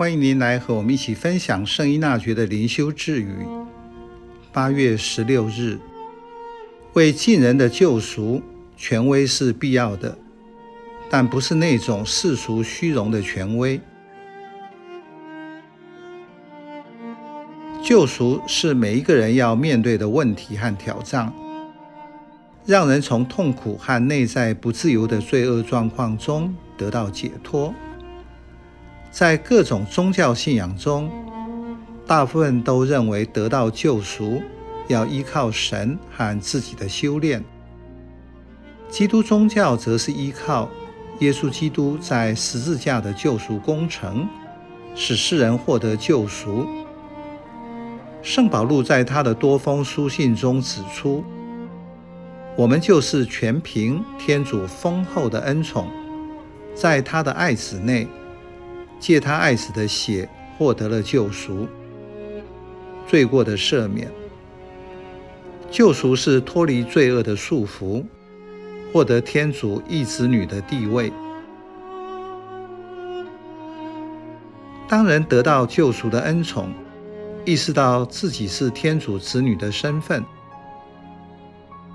欢迎您来和我们一起分享圣依纳爵的灵修智语。八月十六日，为近人的救赎，权威是必要的，但不是那种世俗虚荣的权威。救赎是每一个人要面对的问题和挑战，让人从痛苦和内在不自由的罪恶状况中得到解脱。在各种宗教信仰中，大部分都认为得到救赎要依靠神和自己的修炼。基督宗教则是依靠耶稣基督在十字架的救赎工程，使世人获得救赎。圣保禄在他的多封书信中指出，我们就是全凭天主丰厚的恩宠，在他的爱子内。借他爱子的血获得了救赎，罪过的赦免。救赎是脱离罪恶的束缚，获得天主一子女的地位。当人得到救赎的恩宠，意识到自己是天主子女的身份，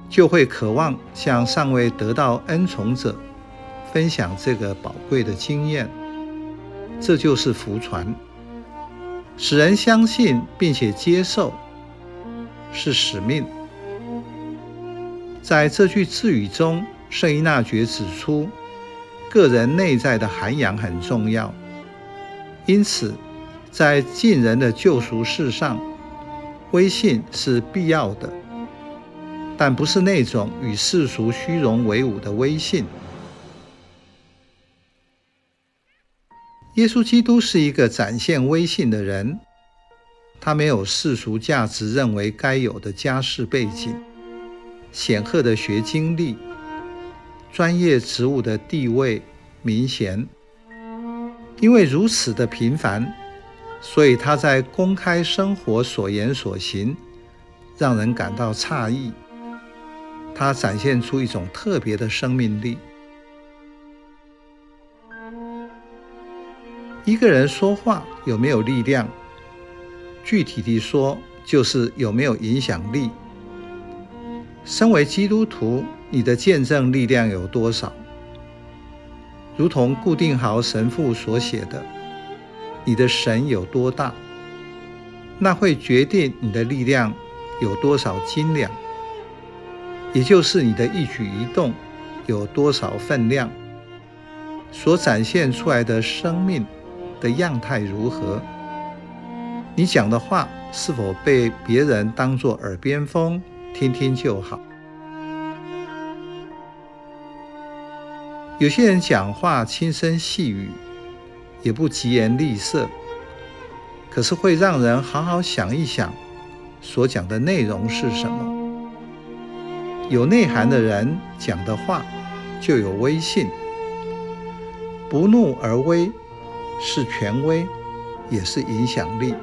就会渴望向尚未得到恩宠者分享这个宝贵的经验。这就是福传，使人相信并且接受，是使命。在这句字语中，圣依纳爵指出，个人内在的涵养很重要。因此，在近人的救赎事上，威信是必要的，但不是那种与世俗虚荣为伍的威信。耶稣基督是一个展现威信的人，他没有世俗价值认为该有的家世背景、显赫的学经历、专业职务的地位、名衔。因为如此的平凡，所以他在公开生活所言所行，让人感到诧异。他展现出一种特别的生命力。一个人说话有没有力量？具体地说，就是有没有影响力。身为基督徒，你的见证力量有多少？如同固定豪神父所写的：“你的神有多大？那会决定你的力量有多少斤两，也就是你的一举一动有多少分量，所展现出来的生命。”的样态如何？你讲的话是否被别人当作耳边风，听听就好？有些人讲话轻声细语，也不疾言厉色，可是会让人好好想一想，所讲的内容是什么？有内涵的人讲的话就有威信，不怒而威。是权威，也是影响力。